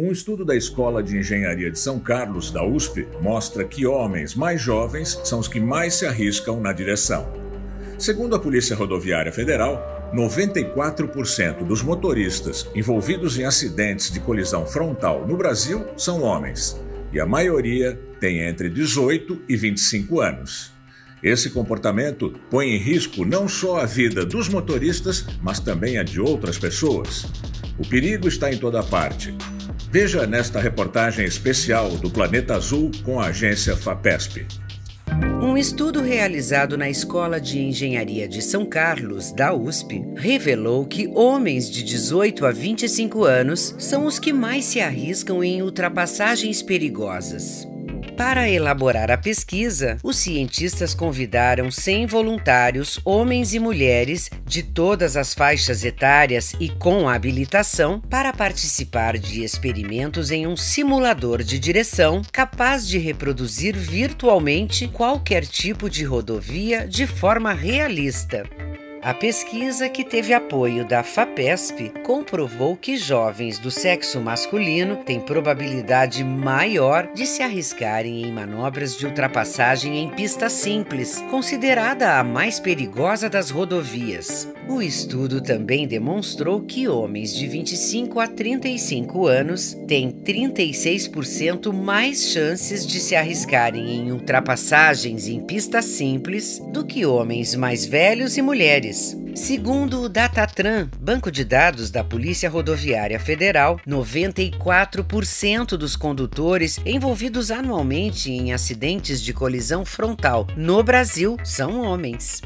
Um estudo da Escola de Engenharia de São Carlos, da USP, mostra que homens mais jovens são os que mais se arriscam na direção. Segundo a Polícia Rodoviária Federal, 94% dos motoristas envolvidos em acidentes de colisão frontal no Brasil são homens, e a maioria tem entre 18 e 25 anos. Esse comportamento põe em risco não só a vida dos motoristas, mas também a de outras pessoas. O perigo está em toda parte. Veja nesta reportagem especial do Planeta Azul com a agência FAPESP. Um estudo realizado na Escola de Engenharia de São Carlos, da USP, revelou que homens de 18 a 25 anos são os que mais se arriscam em ultrapassagens perigosas. Para elaborar a pesquisa, os cientistas convidaram 100 voluntários, homens e mulheres, de todas as faixas etárias e com habilitação, para participar de experimentos em um simulador de direção capaz de reproduzir virtualmente qualquer tipo de rodovia de forma realista. A pesquisa, que teve apoio da FAPESP, comprovou que jovens do sexo masculino têm probabilidade maior de se arriscarem em manobras de ultrapassagem em pista simples, considerada a mais perigosa das rodovias. O estudo também demonstrou que homens de 25 a 35 anos têm 36% mais chances de se arriscarem em ultrapassagens em pista simples do que homens mais velhos e mulheres. Segundo o Datatran, banco de dados da Polícia Rodoviária Federal, 94% dos condutores envolvidos anualmente em acidentes de colisão frontal no Brasil são homens.